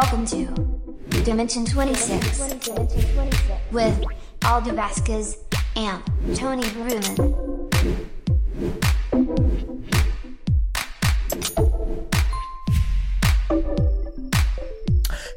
Welcome to Dimension 26 with Aldo Vasquez and Tony Bruman.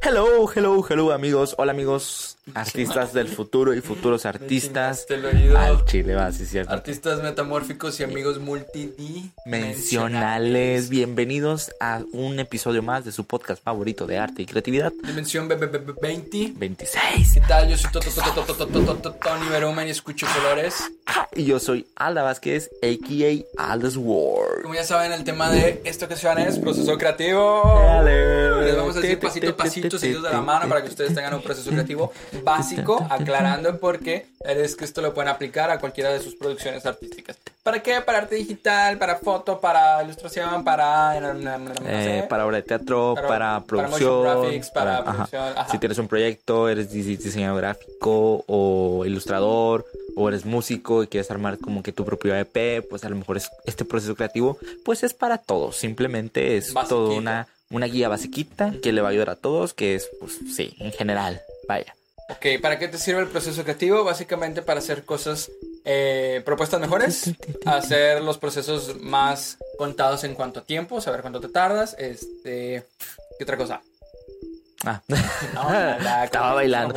Hello, hello, hello amigos, hola amigos, artistas del futuro y futuros artistas. Te lo ayudo. Al chile, va, sí es cierto. Artistas metamórficos y amigos multidimensionales. Mencionales, bienvenidos a un episodio más de su podcast favorito de arte y creatividad. Dimensión B- B- B- 20. 26. ¿Qué tal? Yo soy Toto- Toto- Toto- Toto- Toto- Toto- Tony Berumen y escucho colores. Y yo soy Alda Vázquez, a.k.a. Alda's World. Como ya saben, el tema de esta ocasión es proceso creativo. Les vamos a decir pasito a pasito, seguidos de la mano, para que ustedes tengan un proceso creativo básico, aclarando porque es que esto lo pueden aplicar a cualquiera de sus producciones artísticas. ¿Para qué? Para arte digital, para foto, para ilustración, para... no Eh, sé. para obra de teatro, Para- para, para producción. motion graphics, para ajá. producción, ajá. Si tienes un proyecto, eres dise- diseñador gráfico o ilustrador o eres músico y quieres armar como que tu propio EP, pues a lo mejor es, este proceso creativo pues es para todos. Simplemente es todo una, una guía basiquita que le va a ayudar a todos, que es pues sí, en general, vaya. Ok, ¿para qué te sirve el proceso creativo? Básicamente para hacer cosas, eh, propuestas mejores, hacer los procesos más contados en cuanto a tiempo, saber cuánto te tardas, este, ¿qué otra cosa? Ah. No, la- estaba bailando.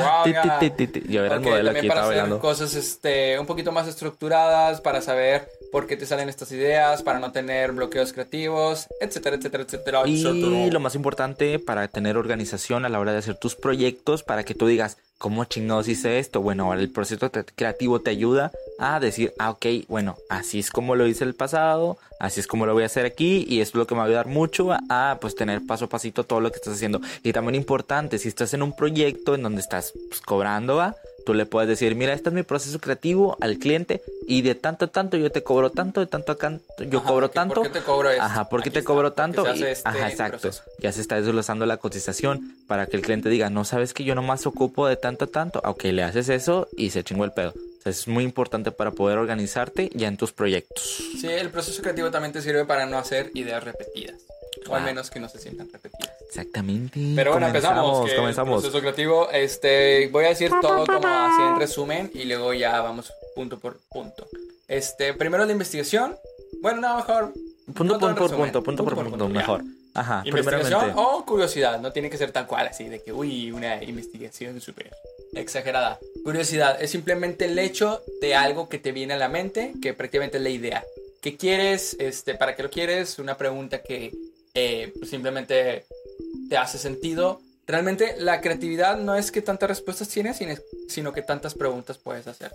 Ti, ti, ti. Yo era el Ok, modelo también aquí, para estaba hacer bailando. cosas este, un poquito más estructuradas, para saber por qué te salen estas ideas, para no tener bloqueos creativos, etcétera, etcétera, etcétera. Y etcétera. lo más importante para tener organización a la hora de hacer tus proyectos, para que tú digas, ¿cómo chingados hice esto? Bueno, el proceso creativo te ayuda a decir, ah, ok, bueno, así es como lo hice el pasado, así es como lo voy a hacer aquí, y esto es lo que me va a ayudar mucho a, a, pues tener paso a pasito todo lo que estás haciendo. Y también importante, si estás en un proyecto en donde estás pues, cobrando, ¿va? Tú le puedes decir, mira, este es mi proceso creativo al cliente y de tanto a tanto yo te cobro tanto, de tanto a tanto yo Ajá, cobro ¿por qué- tanto. ¿Por qué te cobro esto? Ajá, ¿por qué te está, cobro tanto? Y- este Ajá, exacto. proceso. Ya se está desglosando la cotización para que el cliente diga, no sabes que yo nomás ocupo de tanto a tanto. Ok, le haces eso y se chingó el pedo. O sea, es muy importante para poder organizarte ya en tus proyectos. Sí, el proceso creativo también te sirve para no hacer ideas repetidas. O al menos que no se sientan repetidas. Exactamente. Pero bueno, empezamos. que comenzamos. El proceso creativo, este, voy a decir todo como así en resumen y luego ya vamos punto por punto. Este, primero la investigación. Bueno, no, mejor. Punto, no punto por resumen. punto, punto por punto, ya. mejor. Ajá, Investigación o curiosidad, no tiene que ser tan cual así de que, uy, una investigación súper exagerada. Curiosidad es simplemente el hecho de algo que te viene a la mente, que prácticamente es la idea. ¿Qué quieres? Este, ¿Para qué lo quieres? Una pregunta que eh, pues, simplemente te hace sentido. Realmente la creatividad no es que tantas respuestas tienes, sino, que tantas preguntas puedes hacer.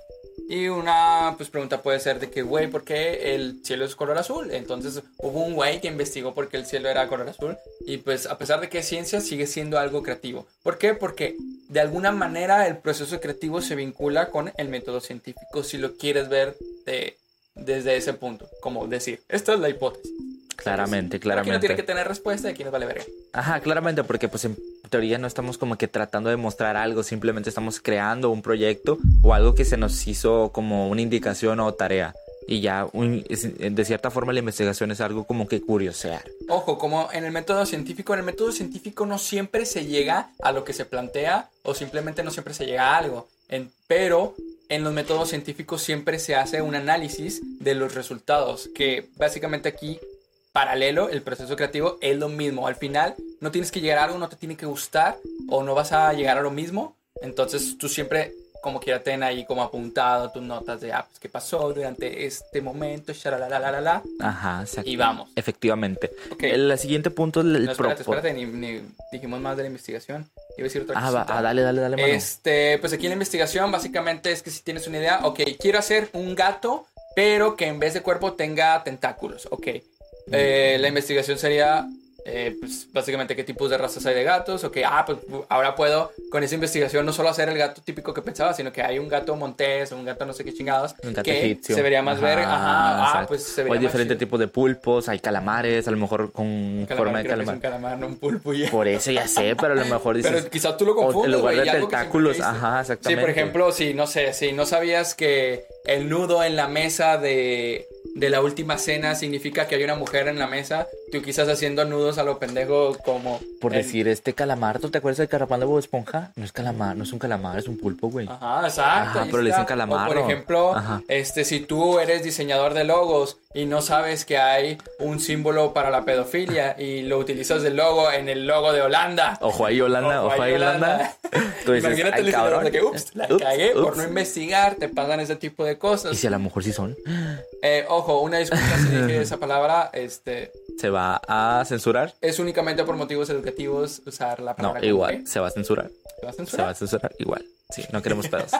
Y una pues, pregunta puede ser de que, güey, ¿por qué el cielo es color azul? Entonces hubo un güey que investigó por qué el cielo era color azul. Y pues a pesar de que es ciencia, sigue siendo algo creativo. ¿Por qué? Porque de alguna manera el proceso creativo se vincula con el método científico, si lo quieres ver de- desde ese punto. Como decir, esta es la hipótesis. Claramente, Aquí claramente. no tiene que tener respuesta y aquí nos vale verga. Ajá, claramente, porque pues en teoría no estamos como que tratando de mostrar algo, simplemente estamos creando un proyecto o algo que se nos hizo como una indicación o tarea. Y ya, un- de cierta forma, la investigación es algo como que curiosear. Ojo, como en el método científico, en el método científico no siempre se llega a lo que se plantea o simplemente no siempre se llega a algo. En- pero en los métodos científicos siempre se hace un análisis de los resultados, que básicamente aquí, paralelo, el proceso creativo es lo mismo. Al final, no tienes que llegar a algo, no te tiene que gustar o no vas a llegar a lo mismo. Entonces tú siempre, como quiera, ten ahí como apuntado tus notas de, ah, pues, qué pasó durante este momento, la Ajá, exacto. y vamos. Efectivamente. Ok. El, siguiente punto es el No, espérate, espérate, ni, ni dijimos más de la investigación. Iba a decir otra Ah, ah, dale, dale, dale, mano. Este, pues aquí en la investigación básicamente es que si tienes una idea, ok, quiero hacer un gato, pero que en vez de cuerpo tenga tentáculos, ok. Eh, la investigación sería, eh, pues básicamente qué tipos de razas hay de gatos, ok, ah, pues ahora puedo con esa investigación no solo hacer el gato típico que pensaba, sino que hay un gato montés o un gato no sé qué chingados, Un gato que egipcio. se vería más Ajá, verga, ajá, ah, pues se O vería hay más diferentes tipos de pulpos, hay calamares, a lo mejor con Calamar, forma de creo que es calamar. un calamar, no un pulpo y Por eso ya sé, pero a lo mejor dices. Pero quizás tú lo o confundes, en lugar de que tentáculos, ajá, Sí, exactamente. por ejemplo, si no sé, si no sabías que el nudo en la mesa de, de la última cena significa que hay una mujer en la mesa, tú quizás haciendo nudos a lo pendejo como... Por en- decir, este calamar, ¿tú te acuerdas del carapán de Bob Esponja? No es calamar, no es un calamar, es un pulpo, güey. Ajá, exacto. Ajá, pero le dicen calamardo. O, por ejemplo, Ajá. este, si tú eres diseñador de logos y no sabes que hay un símbolo para la pedofilia y lo utilizas de logo en el logo de Holanda. Ojo ahí, Holanda, ojo, ahí, Holanda. Tú dices, Imagínate "Ay, el cabrón". de que, ups, la Ups, cagué por ups. no investigar, te pasan ese tipo de Y cosas. si a lo mejor sí son, Eh, ojo, una disculpa si dije esa palabra, este, ¿se va a censurar? es únicamente por motivos educativos usar la No, palabra. como igual, se va a censurar. ¿Se va a Se censurar? va a censurar igual. Sí, no queremos pedos.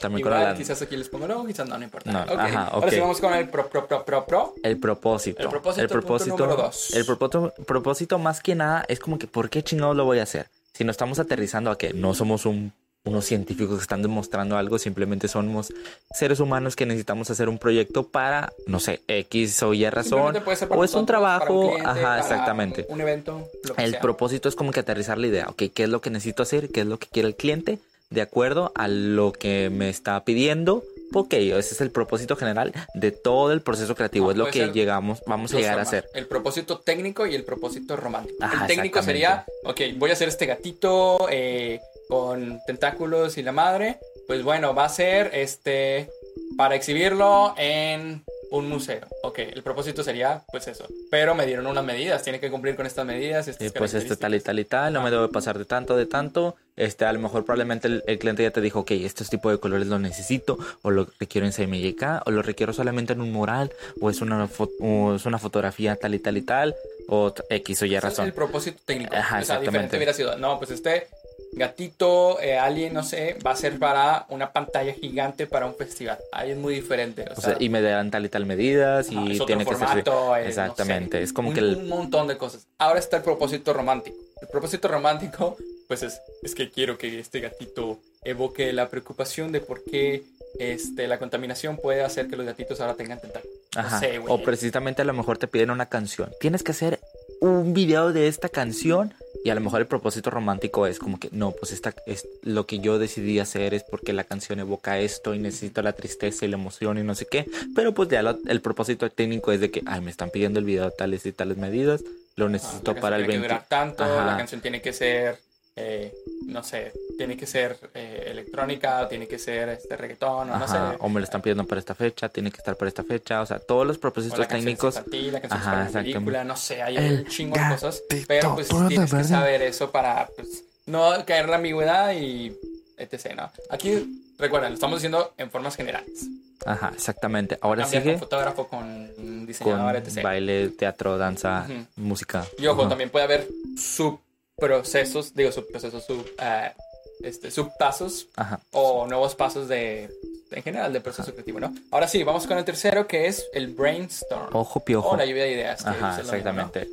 También con Igual, Holanda. quizás aquí les pongo logo, quizás no, no importa. No, ajá, Ahora sí vamos con el pro, pro, pro, pro, pro. El propósito. El propósito, punto número dos. El propósito, propósito más que nada es como que, ¿por qué chingados lo voy a hacer? Si no estamos aterrizando a que no somos un- unos científicos que están demostrando algo, simplemente somos seres humanos que necesitamos hacer un proyecto para, no sé, X o Y razón. Simplemente puede ser para O es un trabajo, cliente, ajá, exactamente. Un evento, lo que El sea. propósito es como que aterrizar la idea, ok, ¿qué es lo que necesito hacer? ¿Qué es lo que quiere el cliente? De acuerdo a lo que me está pidiendo. Ok, ese es el propósito general de todo el proceso creativo. Ah, es lo que llegamos, vamos a llegar a hacer. El propósito técnico y el propósito romántico. Ajá, el técnico sería, ok, voy a hacer este gatito eh, con tentáculos y la madre. Pues bueno, va a ser este para exhibirlo en un museo. Ok, el propósito sería pues eso. Pero me dieron unas medidas, tiene que cumplir con estas medidas. Estas Y pues este tal y tal y tal, no me debe pasar de tanto, de tanto. Este, a lo mejor probablemente el, el cliente ya te dijo, ok, este tipo de colores lo necesito, o lo requiero en CMYK, o lo requiero solamente en un mural, o es una, o es una fotografía tal y tal y tal, o X o Y Ese es razón. el propósito técnico. Ajá, o sea, exactamente. diferente hubiera sido, no, pues este gatito, eh, alien, no sé, va a ser para una pantalla gigante para un festival. Ahí es muy diferente. O, O sea, y me dan tal y tal medidas y Ajá, es otro tiene que ser... no Exactamente, sé, es como un, que el... un montón de cosas. Ahora está el propósito romántico. El propósito romántico, pues es, es que quiero que este gatito evoque la preocupación de por qué este, la contaminación puede hacer que los gatitos ahora tengan tentáculos. No Ajá. sé, o precisamente a lo mejor te piden una canción. Tienes que hacer un video de esta canción y a lo mejor el propósito romántico es como que no, pues esta es lo que yo decidí hacer es porque la canción evoca esto y necesito la tristeza y la emoción y no sé qué. Pero pues ya lo- el propósito técnico es de que, ay, me están pidiendo el video tales y tales medidas, lo Ah, necesito para el tiene 20. que durar tanto, Ajá. la canción tiene que ser, eh, no sé, tiene que ser eh, electrónica, o tiene que ser este reggaetón, o no sé. O me lo están pidiendo para esta fecha, tiene que estar para esta fecha, o sea, todos los O propósitos la técnicos. es infantil, la canción Ajá, para exactamente. película, no sé, hay El un chingo de cosas. Pero pues tienes que saber eso para pues, no caer en la ambigüedad y etc. ¿no? Aquí, recuerden, lo estamos diciendo en formas generales. Ajá, exactamente. Ahora Cambiar sigue con fotógrafo, con con diseñador, etc. baile, teatro, danza, Ujú. música. Y ojo, Ajá. también puede haber subprocesos, digo subprocesos, sub, ah, este, subpasos Ajá. o nuevos pasos de, en general, del proceso creativo, ¿no? Ahora sí, vamos con el tercero que es el brainstorm. Ojo piojo. O la lluvia de ideas. Ajá, exactamente.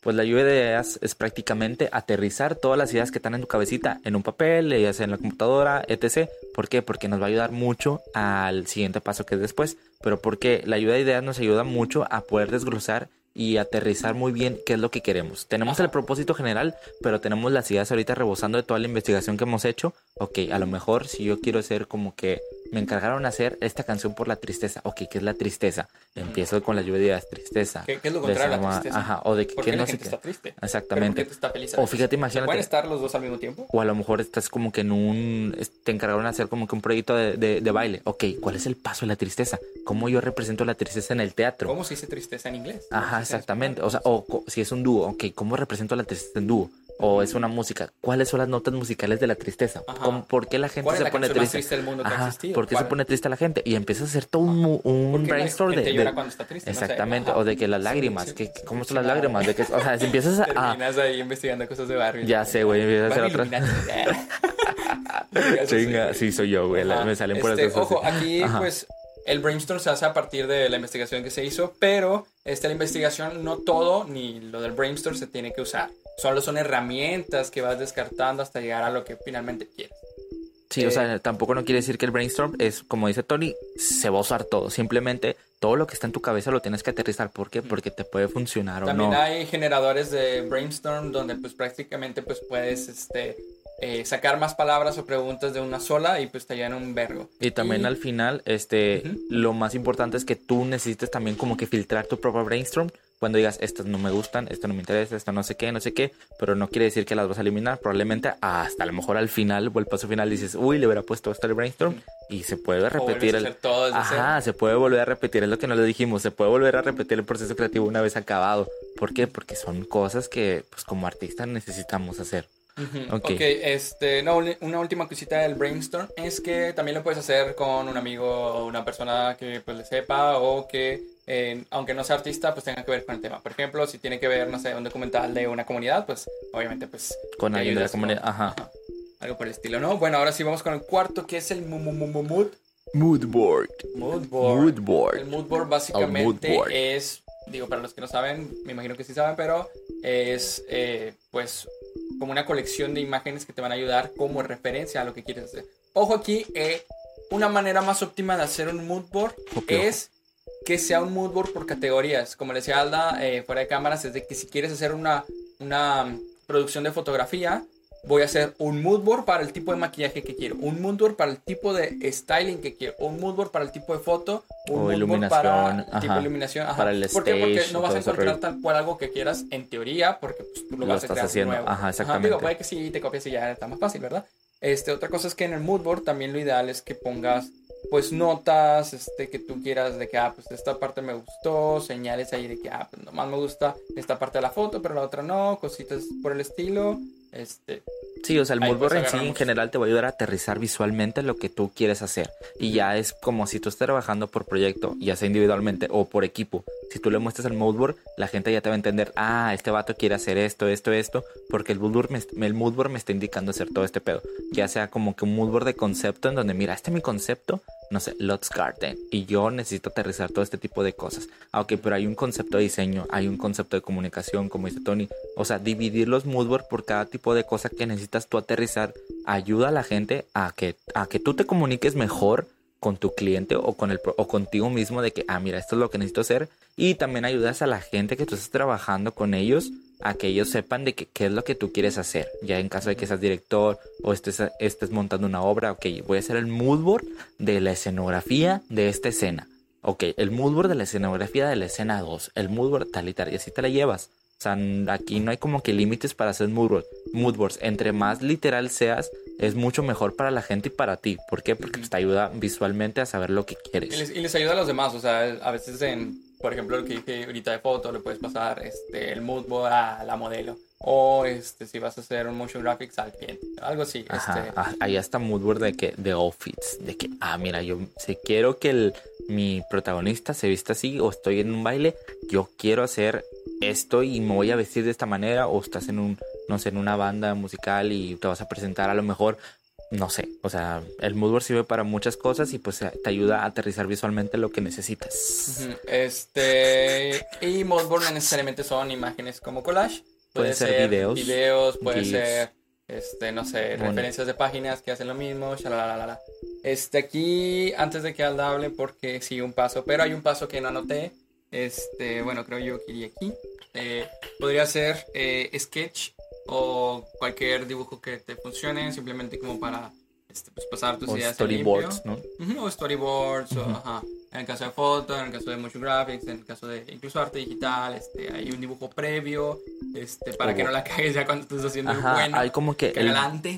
Pues la lluvia de ideas es prácticamente aterrizar todas las ideas que están en tu cabecita en un papel, ya sea en la computadora, etc. ¿Por qué? Porque nos va a ayudar mucho al siguiente paso que es después. Pero porque la lluvia de ideas nos ayuda mucho a poder desglosar y aterrizar muy bien qué es lo que queremos. Tenemos el propósito general, pero tenemos las ideas ahorita rebosando de toda la investigación que hemos hecho. Ok, a lo mejor si yo quiero ser como que me encargaron hacer esta canción por la tristeza. Ok, ¿qué es la tristeza? Empiezo con la lluvia de ideas, tristeza. ¿Qué, qué es lo contrario a la tristeza? Ajá, o de que, ¿Por qué la no sé gente qué. está triste? Exactamente. ¿Pero por qué está feliz O fíjate, ¿Se imagínate. ¿Pueden estar los dos al mismo tiempo? O a lo mejor estás como que en un... Te encargaron de hacer como que un proyecto de, de- de baile. Ok, ¿cuál es el paso de la tristeza? ¿Cómo yo represento la tristeza en el teatro? ¿Cómo se dice tristeza en inglés? Ajá, ¿Cómo se dice en exactamente. O sea, o si es un dúo, ok, ¿cómo represento la tristeza en dúo? O es una música, ¿cuáles son las notas musicales de la tristeza? Ajá. ¿Cómo- ¿Por qué la gente ¿Cuál es se la pone más triste? triste del mundo que ha Ajá, existido? ¿Por qué se pone triste la gente? Y empieza a hacer todo un, un ¿Por qué la brainstorm de, gente de- llora cuando está triste? No sé. Exactamente, o de que las lágrimas, sí, que, sí, ¿cómo son las lágrimas? De que, o sea, si empiezas a... Terminas ahí investigando cosas de Barbie. Ya sé, güey, empiezas a hacer otras... Chinga, sí, soy yo, güey, me salen por Este, cosas Ojo, aquí Ajá. pues el brainstorm se hace a partir de la investigación que se hizo, pero la investigación no todo ni lo del brainstorm se tiene que usar. Solo son herramientas que vas descartando hasta llegar a lo que finalmente quieres. Sí, o sea, tampoco no quiere decir que el brainstorm es, como dice Tony, se va a usar todo. Simplemente todo lo que está en tu cabeza lo tienes que aterrizar. ¿Por qué? Porque te puede funcionar También o no. hay generadores de brainstorm donde pues prácticamente pues puedes este, eh, sacar más palabras o preguntas de una sola y pues te llenan un vergo. Y también al final, este, lo más importante es que tú necesites también como que filtrar tu propio brainstorm, cuando digas, estas no me gustan, esto no me interesa, esto no sé qué, no sé qué, pero no quiere decir que las vas a eliminar. Probablemente hasta a lo mejor al final o el paso final dices, uy, le hubiera puesto esto al brainstorm y se puede repetir el. Ajá, se puede volver a repetir, es lo que no le dijimos, se puede volver a repetir el proceso creativo una vez acabado. ¿Por qué? Porque son cosas que, pues, como artistas necesitamos hacer. ok, este, no, una última cosita del brainstorm es que también lo puedes hacer con un amigo o una persona que pues le sepa o que eh, aunque no sea artista, pues tenga que ver con el tema. Por ejemplo, si tiene que ver, no sé, un documental de una comunidad, pues obviamente pues... Con alguien de la comunidad, ajá. Algo por el estilo, ¿no? Bueno, ahora sí vamos con el cuarto, que es el mood. Mood board. Mood board. El mood board básicamente es, digo, para los que no saben, me imagino que sí saben, pero es eh, pues como una colección de imágenes que te van a ayudar como referencia a lo que quieres hacer. Ojo aquí, eh, una manera más óptima de hacer un mood board es que sea un mood board por categorías. Como le decía Alda, eh, fuera de cámaras, es de que si quieres hacer una, una producción de fotografía, voy a hacer un mood board para el tipo de maquillaje que quiero, un mood board para el tipo de styling que quiero, un mood board para el tipo de foto, un mood board para el tipo de iluminación. Para el ¿Por qué? Porque no vas a encontrar tal cual algo que quieras en teoría, porque pues, tú lo, vas a crear haciendo. nuevo. Ajá, exactamente. digo, puede que sí te copias y ya está más fácil, ¿verdad? Este, otra cosa es que en el mood board también lo ideal es que pongas pues notas este, que tú quieras de que, ah, pues esta parte me gustó, señales ahí de que, ah, pues nomás me gusta esta parte de la foto, pero la otra no, cositas por el estilo, este, Sí, o sea, el moodboard en sí en general te va a ayudar a aterrizar visualmente lo que tú quieres hacer. Y ya es como si tú estás trabajando por proyecto, ya sea individualmente o por equipo. Si tú le muestras el moodboard, la gente ya te va a entender, ah, este vato quiere hacer esto, esto, esto, porque el moodboard me, el moodboard me está indicando hacer todo este pedo. Ya sea como que un moodboard de concepto en donde, mira, este es mi concepto, no sé, Lots Garden, y yo necesito aterrizar todo este tipo de cosas. Ah, ok, pero hay un concepto de diseño, hay un concepto de comunicación, como dice Tony. O sea, dividir los moodboard por cada tipo de cosa que necesitas tú aterrizar ayuda a la gente a que, a que tú te comuniques mejor con tu cliente o con el o contigo mismo de que ah mira esto es lo que necesito hacer y también ayudas a la gente que tú estás trabajando con ellos a que ellos sepan de qué es lo que tú quieres hacer. Ya en caso de que seas director o estés, estés montando una obra ok voy a hacer el mood board de la escenografía de esta escena. Ok el mood board de la escenografía de la escena 2 el mood board tal y tal y así te la llevas. O sea, aquí no hay como que límites para hacer mood boards. Entre más literal seas, es mucho mejor para la gente y para ti. ¿Por qué? Porque te ayuda visualmente a saber lo que quieres. Y les, ayuda a los demás. O sea, a veces en, por ejemplo, lo que dije ahorita de foto, le puedes pasar este, el mood board a la modelo. O este, si vas a hacer un motion graphics al cliente. Algo así. Este... Ah, ahí está mood board de que, de outfits. De que, ah, mira, yo si quiero que el, mi protagonista se vista así o estoy en un baile, yo quiero hacer esto y me voy a vestir de esta manera o estás en un, no sé, en una banda musical y te vas a presentar a lo mejor, no sé, o sea, el moodboard sirve para muchas cosas y pues te ayuda a aterrizar visualmente lo que necesitas. Este, y moodboard no necesariamente son imágenes como collage, puede, ser, videos, videos puede ser, este, no sé, referencias de páginas que hacen lo mismo, shalalala. Este, aquí, antes de que Alda hable, porque sí, un paso, pero hay un paso que no anoté, este, bueno, creo yo que iría aquí. Eh, podría ser eh, sketch o cualquier dibujo que te funcione, simplemente como para este, pues, pasar tus ideas storyboards, ¿no? o storyboards, o, ajá. En el caso de foto, en el caso de motion graphics, en el caso de incluso arte digital, este, hay un dibujo previo, este, para que no la cagues ya cuando estés haciendo ajá, bueno. Hay como que el,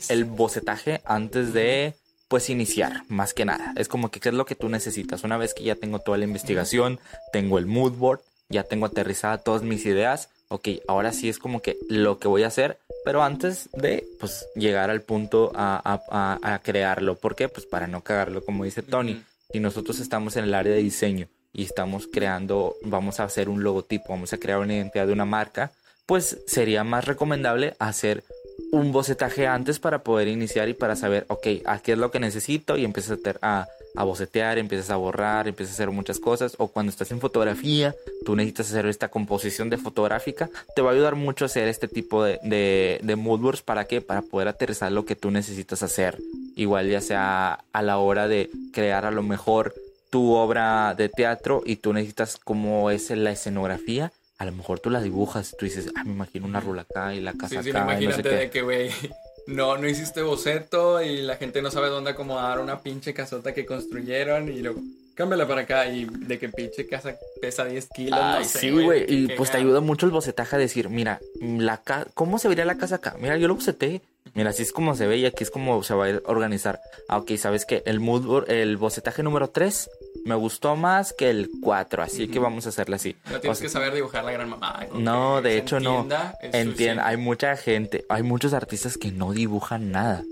el, bocetaje antes de pues iniciar, más que nada. Es como que qué es lo que tú necesitas. Una vez que ya tengo toda la investigación, tengo el mood board, ya tengo aterrizada todas mis ideas, ok, ahora sí es como que lo que voy a hacer, pero antes de pues llegar al punto a, crearlo. ¿Por qué? Pues para no cagarlo, como dice Tony. Si nosotros estamos en el área de diseño y estamos creando, vamos a hacer un logotipo, vamos a crear una identidad de una marca, pues sería más recomendable hacer un bocetaje antes para poder iniciar y para saber, ok, aquí es lo que necesito y empiezas a, a, bocetear, empiezas a borrar, empiezas a hacer muchas cosas. O cuando estás en fotografía, tú necesitas hacer esta composición de fotográfica, te va a ayudar mucho hacer este tipo de, de, de moodboards. ¿Para qué? Para poder aterrizar lo que tú necesitas hacer. Igual ya sea a la hora de crear a lo mejor tu obra de teatro y tú necesitas cómo es la escenografía a lo mejor tú la dibujas y tú dices, ah, me imagino una rula acá y la casa sí, sí, Imagínate de que, güey, no, no hiciste boceto y la gente no sabe dónde acomodar una pinche casota que construyeron y luego cámbiala para acá y de que pinche casa pesa 10 kilos. Ay, no sé, sí, güey. Y pues te ayuda mucho el bocetaje a decir, mira, la ca- ¿cómo se vería la casa acá? Mira, yo lo boceté. Mira, así es como se ve y aquí es como se va a organizar. Ah, ok, sabes que el mood, el bocetaje número 3 me gustó más que el 4, así que vamos a hacerle así. No tienes O sea, que saber dibujar la gran mamá. no, de hecho no. entienda, hay mucha gente, hay muchos artistas que no dibujan nada.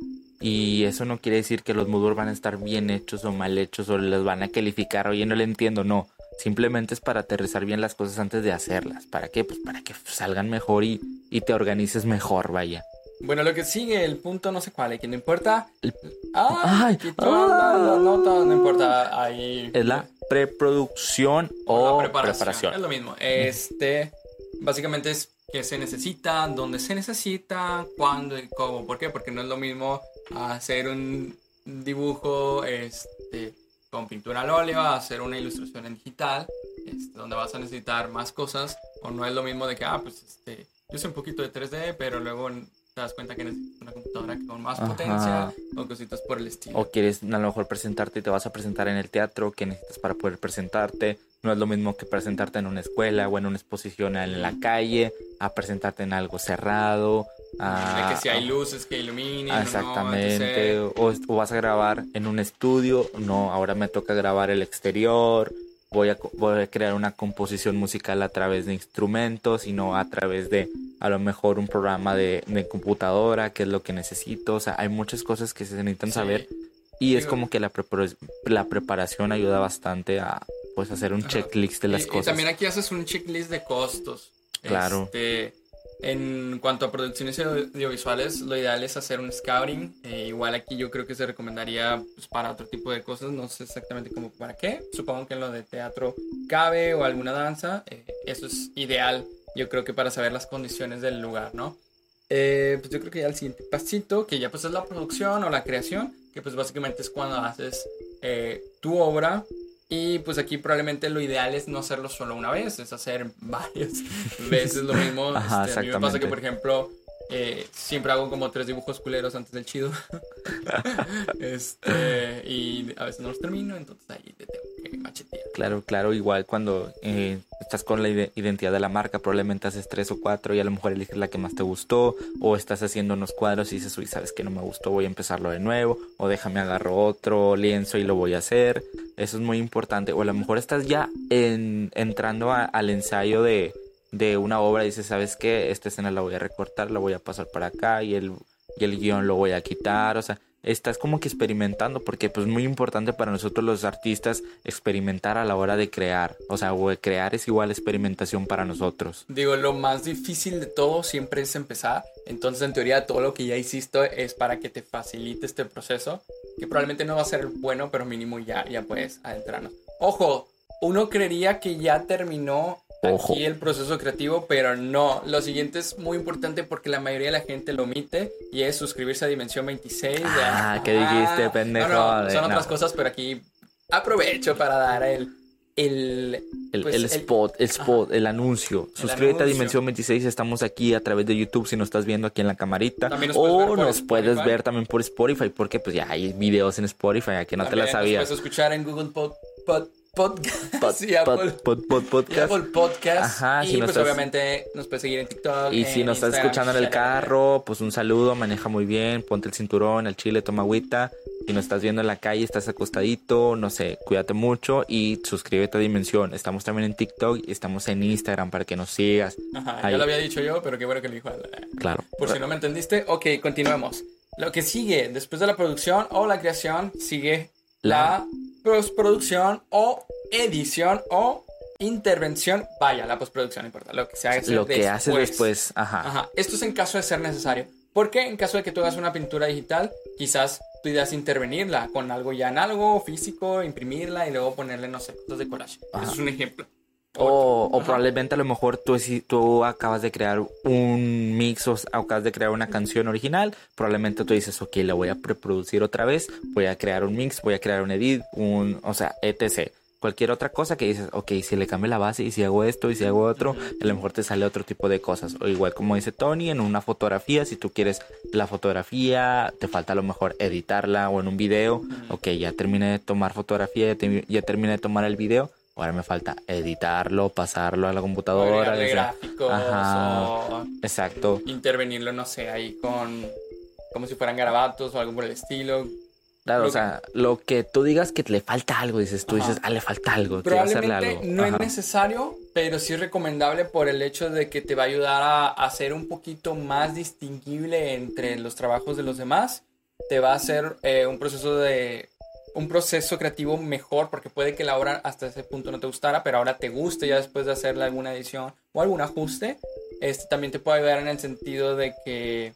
Y eso no quiere decir que los moodboards van a estar bien hechos o mal hechos o los van a calificar. Oye, no le entiendo, no. Simplemente es para aterrizar bien las cosas antes de hacerlas. ¿Para qué? Pues para que salgan mejor y, y te organices mejor, vaya. Bueno, lo que sigue, el punto no sé cuál, ¿eh? que no importa. El- Ah, Ay, quitó ah. nota, no importa. Ahí. Es la preproducción o o la preparación. preparación. Es lo mismo. Este, básicamente es qué se necesita, dónde se necesita, cuándo y cómo. ¿Por qué? Porque no es lo mismo hacer un dibujo este, con pintura al óleo, hacer una ilustración en digital, este, donde vas a necesitar más cosas. O no es lo mismo de que, ah, pues este, yo sé un poquito de 3D, pero luego te das cuenta que necesitas una computadora con más Ajá. potencia o cositas por el estilo. O quieres a lo mejor presentarte y te vas a presentar en el teatro, que necesitas para poder presentarte. No es lo mismo que presentarte en una escuela o en una exposición en la calle, a presentarte en algo cerrado. a- de que si hay luces que iluminen. O no, Exactamente. o vas a grabar en un estudio. No, ahora me toca grabar el exterior. Voy a, voy a crear una composición musical a través de instrumentos y no a través de a lo mejor un programa de, de computadora, que es lo que necesito. O sea, hay muchas cosas que se necesitan Sí. saber. Y es como que la, prepara- la preparación ayuda bastante a pues hacer un Ajá. checklist de las y, y cosas. también aquí haces un checklist de costos. Claro. Este, en cuanto a producciones audiovisuales, lo ideal es hacer un scouting. Eh, igual aquí yo creo que se recomendaría pues, para otro tipo de cosas. No sé exactamente cómo para qué. Supongo que en lo de teatro cabe o alguna danza. eh, eso es ideal. Yo creo que para saber las condiciones del lugar, ¿no? Eh, pues yo creo que ya el siguiente pasito, que ya pues es la producción o la creación, que pues básicamente es cuando haces tu obra y pues aquí probablemente lo ideal es no hacerlo solo una vez, es hacer varias veces lo mismo. Ajá, Este, a mí me pasa que, por ejemplo, eh, siempre hago como tres dibujos culeros antes del chido. este, y a veces no los termino, entonces ahí te tengo que machetear. Claro, claro, igual cuando eh, estás con la ide- identidad de la marca, probablemente haces tres o cuatro y a lo mejor eliges la que más te gustó, o estás haciendo unos cuadros y dices, uy, sabes que no me gustó, voy a empezarlo de nuevo, o déjame agarro otro lienzo y lo voy a hacer. Eso es muy importante. O a lo mejor estás ya en- entrando al ensayo de, de una obra y dices, sabes que esta escena la voy a recortar, la voy a pasar para acá y el, y el guion lo voy a quitar, o sea. Estás como que experimentando porque pues muy importante para nosotros los artistas experimentar a la hora de crear. O sea, crear es igual experimentación para nosotros. Digo, lo más difícil de todo siempre es empezar. Entonces, en teoría, todo lo que ya hiciste es para que te facilite este proceso, que probablemente no va a ser bueno, pero mínimo ya, ya puedes adentrarnos. Ojo, uno creería que ya terminó Ojo. aquí el proceso creativo, pero no. Lo siguiente es muy importante porque la mayoría de la gente lo omite y es suscribirse a Dimensión 26. Ah, ¿qué dijiste, pendejo? No, no, son No. otras cosas, pero aquí aprovecho para dar el... el El, pues, el spot, el spot, el anuncio. Suscríbete a anuncio. Dimensión 26. Estamos aquí a través de YouTube si nos estás viendo aquí en la camarita. Nos puedes ver o por nos puedes Spotify. ver también por Spotify porque pues ya hay videos en Spotify. Aquí no te También la nos sabías. puedes escuchar en Google Pod, Pod- Podcast Pod- y Apple, pod- pod- pod- y podcast. Apple Podcast. Ajá, y si pues estás- obviamente nos puedes seguir en TikTok. Y si nos estás escuchando en el carro, pues un saludo, maneja muy bien, ponte el cinturón, el chile, toma agüita. Si nos estás viendo en la calle, estás acostadito, no sé, cuídate mucho y suscríbete a Dimensión. Estamos también en TikTok y estamos en Instagram para que nos sigas. Ajá, Ahí. ya lo había dicho yo, pero qué bueno que lo dijo. Claro. Por si no me entendiste, ok, continuemos. Lo que sigue después de la producción o la creación sigue la, postproducción o edición o intervención. Vaya, la postproducción, no importa. Lo que se hace Lo que haces después, ajá. Ajá. Esto es en caso de ser necesario. Porque en caso de que tú hagas una pintura digital, quizás es intervenirla con algo ya en algo físico, imprimirla y luego ponerle, no sé, cosas de collage. Ajá. Eso es un ejemplo. O, o probablemente a lo mejor tú, si- tú acabas de crear un mix o acabas de crear una canción original, probablemente tú dices, ok, la voy a preproducir otra vez, voy a crear un mix, voy a crear un edit, un, o sea, etc. cualquier otra cosa que dices, ok, si le cambio la base y si hago esto y si hago otro, a lo mejor te sale otro tipo de cosas. O igual como dice Tony, en una fotografía, si tú quieres la fotografía, te falta a lo mejor editarla o en un video, ok, ya terminé de tomar fotografía, ya, terminé de tomar el video. Ahora me falta editarlo, pasarlo a la computadora. Gráficos o exacto. Intervenirlo, no sé, ahí con como si fueran garabatos o algo por el estilo Claro, o sea, lo que tú digas que le falta algo, dices, tú dices, ah, le falta algo, quiero hacerle algo. No es necesario, pero sí es recomendable por el hecho de que te va a ayudar a hacer un poquito más distinguible entre los trabajos de los demás. Te va a hacer eh, un proceso de un proceso creativo mejor porque puede que la obra hasta ese punto no te gustara, pero ahora te guste ya después de hacerle alguna edición o algún ajuste. Este también te puede ayudar en el sentido de que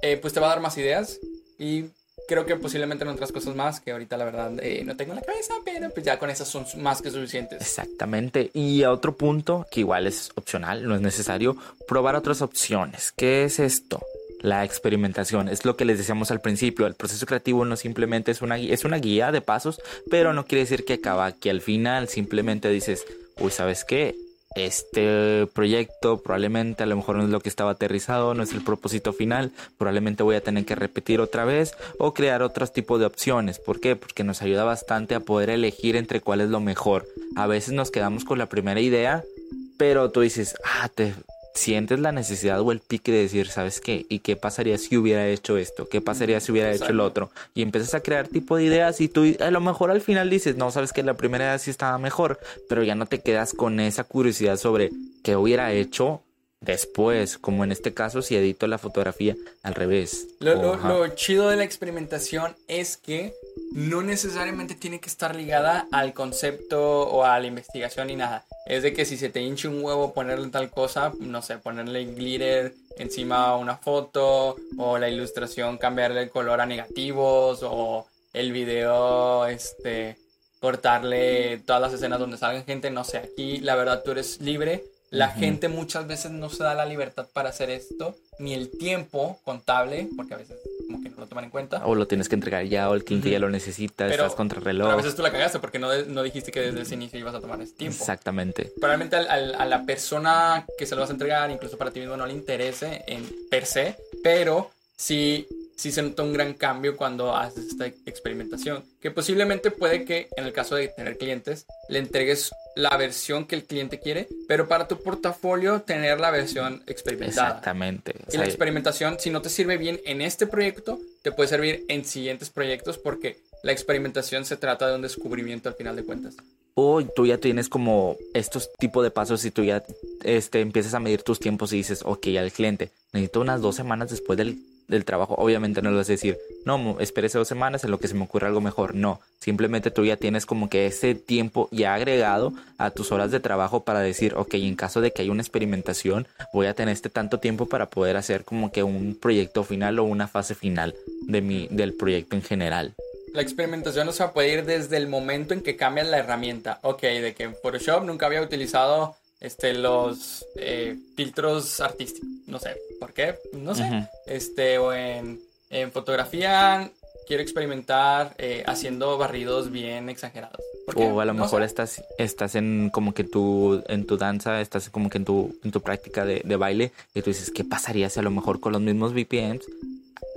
eh, pues te va a dar más ideas y creo que posiblemente en otras cosas más que ahorita la verdad eh, no tengo en la cabeza, pero pues ya con esas son más que suficientes. Exactamente. Y otro punto, que igual es opcional, no es necesario, probar otras opciones. ¿Qué es esto? La experimentación es lo que les decíamos al principio. El proceso creativo no simplemente es una, es una guía de pasos, pero no quiere decir que acaba, que al final simplemente dices, uy, ¿sabes qué? este proyecto probablemente a lo mejor no es lo que estaba aterrizado, no es el propósito final, probablemente voy a tener que repetir otra vez o crear otros tipos de opciones. ¿Por qué? Porque nos ayuda bastante a poder elegir entre cuál es lo mejor. A veces nos quedamos con la primera idea, pero tú dices, ah, te, sientes la necesidad o el pique de decir, ¿sabes qué? ¿Y qué pasaría si hubiera hecho esto? ¿Qué pasaría si hubiera hecho el otro? Y empiezas a crear tipo de ideas y tú a lo mejor al final dices, no, sabes que la primera idea sí estaba mejor, pero ya no te quedas con esa curiosidad sobre qué hubiera hecho después, como en este caso si edito la fotografía al revés. Lo, chido de la experimentación es que no necesariamente tiene que estar ligada al concepto o a la investigación ni nada. Es de que si se te hincha un huevo ponerle tal cosa, no sé, ponerle glitter encima a una foto o la ilustración cambiarle el color a negativos o el video este cortarle todas las escenas donde salgan gente, no sé, aquí la verdad tú eres libre la gente muchas veces no se da la libertad para hacer esto, ni el tiempo contable, porque a veces como que no lo toman en cuenta. O lo tienes que entregar ya, o el cliente ya lo necesita, estás contra reloj. Pero a veces tú la cagaste porque no, no dijiste que desde ese inicio ibas a tomar ese tiempo. Exactamente. Probablemente a la persona que se lo vas a entregar, incluso para ti mismo, no le interese en per se, pero sí sí se nota un gran cambio cuando haces esta experimentación. Que posiblemente puede que en el caso de tener clientes le entregues la versión que el cliente quiere, pero para tu portafolio tener la versión experimentada. Exactamente. Y la experimentación, si no te sirve bien en este proyecto, te puede servir en siguientes proyectos porque la experimentación se trata de un descubrimiento al final de cuentas. O tú ya tienes como estos tipos de pasos y tú ya este, empiezas a medir tus tiempos y dices, ok, al cliente, necesito unas dos semanas después del del trabajo, obviamente no le vas a decir, no, espérese dos semanas en lo que se me ocurre algo mejor. No, simplemente tú ya tienes como que ese tiempo ya agregado a tus horas de trabajo para decir, ok, en caso de que haya una experimentación, voy a tener este tanto tiempo para poder hacer como que un proyecto final o una fase final de mi, del proyecto en general. La experimentación o sea, puede ir desde el momento en que cambian la herramienta. Ok, de que en Photoshop nunca había utilizado este, los eh, filtros artísticos. No sé, ¿por qué? No sé. Este, o en, en, fotografía quiero experimentar eh, haciendo barridos bien exagerados. O a lo mejor estás, estás en como que tu, en tu danza, estás como que en tu, en tu práctica de, de baile y tú dices, ¿qué pasaría si a lo mejor con los mismos VPNs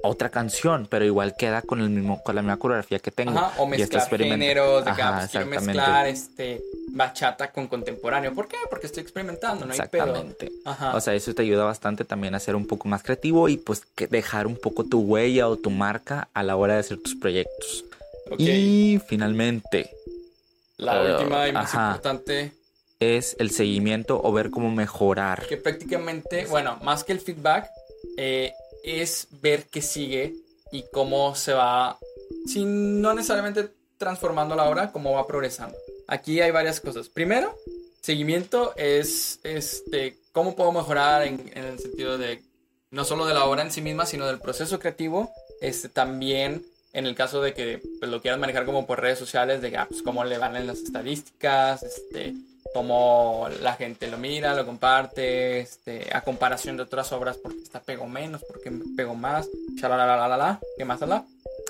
otra canción, pero igual queda con el mismo, con la misma coreografía que tengo. o mezclar géneros, de ah, pues, quiero mezclar este bachata con contemporáneo. ¿Por qué? Porque estoy experimentando, no Exactamente. O sea, eso te ayuda bastante también a ser un poco más creativo y pues que dejar un poco tu huella o tu marca a la hora de hacer tus proyectos. Y finalmente. La última y más importante es el seguimiento o ver cómo mejorar. Que prácticamente, bueno, más que el feedback, eh, es ver qué sigue y cómo se va, sin no necesariamente transformando la obra, cómo va progresando. Aquí hay varias cosas. Primero, seguimiento es este, cómo puedo mejorar en, el sentido de no solo de la obra en sí misma, sino del proceso creativo. Este, también en el caso de que pues, lo quieras manejar como por redes sociales, de ah, pues, cómo le van las estadísticas, este, cómo la gente lo mira, lo comparte, este, a comparación de otras obras, porque esta pegó menos, porque pegó más, la ¿qué más habla?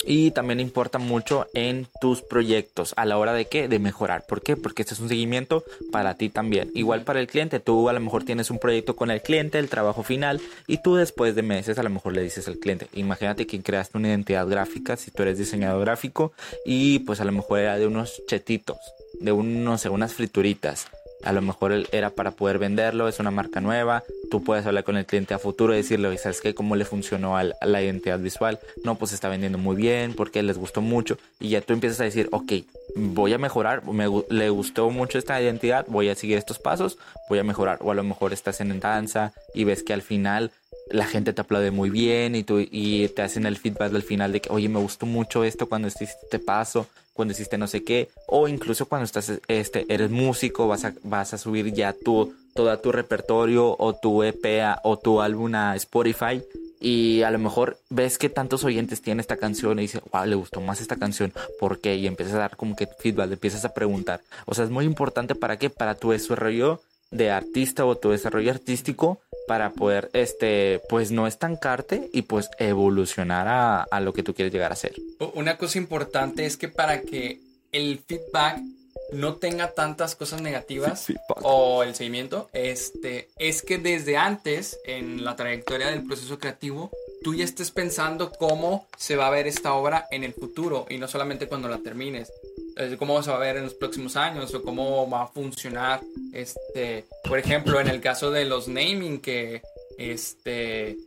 Y también importa mucho en tus proyectos a la hora de qué? De mejorar. ¿Por qué? Porque este es un seguimiento para ti también. Igual para el cliente, tú a lo mejor tienes un proyecto con el cliente, el trabajo final, y tú después de meses a lo mejor le dices al cliente, imagínate que creaste una identidad gráfica, si tú eres diseñador gráfico, y pues a lo mejor era de unos chetitos, de unos, unas frituritas a lo mejor era para poder venderlo, es una marca nueva, tú puedes hablar con el cliente a futuro y decirle, ¿sabes qué? ¿Cómo le funcionó a la identidad visual? No, pues está vendiendo muy bien, porque les gustó mucho, y ya tú empiezas a decir, ok, voy a mejorar, me, le gustó mucho esta identidad, voy a seguir estos pasos, voy a mejorar, o a lo mejor estás en danza y ves que al final la gente te aplaude muy bien y, tú, y te hacen el feedback al final de que, oye, me gustó mucho esto cuando hiciste este paso, cuando hiciste no sé qué, o incluso cuando estás, este, eres músico, vas a, vas a subir ya tu, todo tu repertorio o tu EP o tu álbum a Spotify y a lo mejor ves que tantos oyentes tiene esta canción y dices, wow, le gustó más esta canción, ¿por qué? Y empiezas a dar como que feedback, le empiezas a preguntar. O sea, es muy importante para qué? Para tu desarrollo de artista o tu desarrollo artístico para poder, este, pues no estancarte y pues evolucionar a, a lo que tú quieres llegar a ser. Una cosa importante es que para que el feedback no tenga tantas cosas negativas o el seguimiento, este, es que desde antes en la trayectoria del proceso creativo tú ya estés pensando cómo se va a ver esta obra en el futuro y no solamente cuando la termines cómo se va a ver en los próximos años o cómo va a funcionar. Este, por ejemplo, en el caso de los naming que este,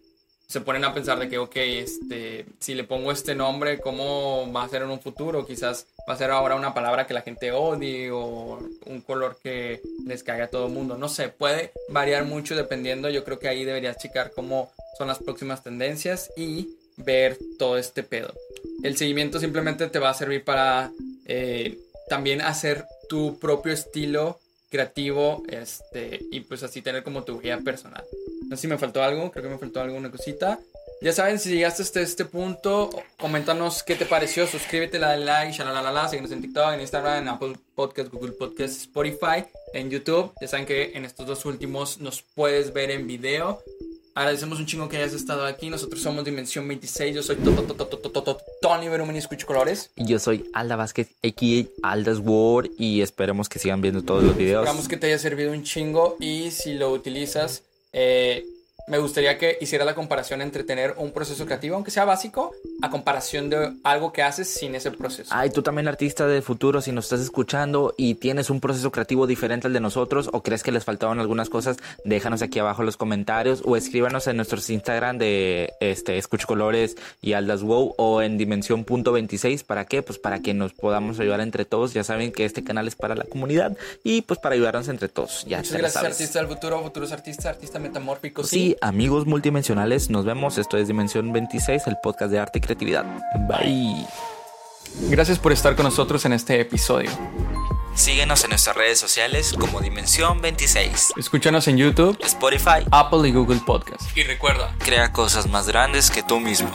se ponen a pensar de que, ok, este, si le pongo este nombre, ¿cómo va a ser en un futuro? Quizás va a ser ahora una palabra que la gente odie o un color que les caiga a todo el mundo. No sé, puede variar mucho dependiendo. Yo creo que ahí deberías checar cómo son las próximas tendencias y ver todo este pedo. El seguimiento simplemente te va a servir para eh, también hacer tu propio estilo creativo este, y pues así tener como tu guía personal. No sé si me faltó algo, creo que me faltó alguna cosita. Ya saben, si llegaste hasta este punto, coméntanos qué te pareció, suscríbete, dale like, shalalala, síguenos en TikTok, en Instagram, en Apple Podcast, Google Podcast, Spotify, en YouTube. Ya saben que en estos dos últimos nos puedes ver en video. Agradecemos un chingo que hayas estado aquí. Nosotros somos Dimensión 26. Yo soy Tony Berumini Escucho Colores. Y yo soy Alda Vázquez, aquí Alda's World. Y esperemos que sigan viendo todos los videos. Esperamos que te haya servido un chingo. Y si lo utilizas, eh, me gustaría que hiciera la comparación entre tener un proceso creativo, aunque sea básico, a comparación de algo que haces sin ese proceso. Ay, tú también artista de futuro, si nos estás escuchando y tienes un proceso creativo diferente al de nosotros o crees que les faltaban algunas cosas, déjanos aquí abajo en los comentarios o escríbanos en nuestros Instagram de este Escucho Colores y Aldas Wow o en dimensión.26. ¿Para qué? Pues para que nos podamos ayudar entre todos. Ya saben que este canal es para la comunidad y pues para ayudarnos entre todos. Ya Muchas gracias, artista del futuro, futuros artistas, artista metamórfico. Sí, amigos multidimensionales, nos vemos. Esto es Dimensión 26, el podcast de arte y creatividad. Bye. Gracias por estar con nosotros en este episodio. Síguenos en nuestras redes sociales como Dimensión 26. Escúchanos en YouTube, Spotify, Apple y Google Podcast. Y recuerda, crea cosas más grandes que tú mismo.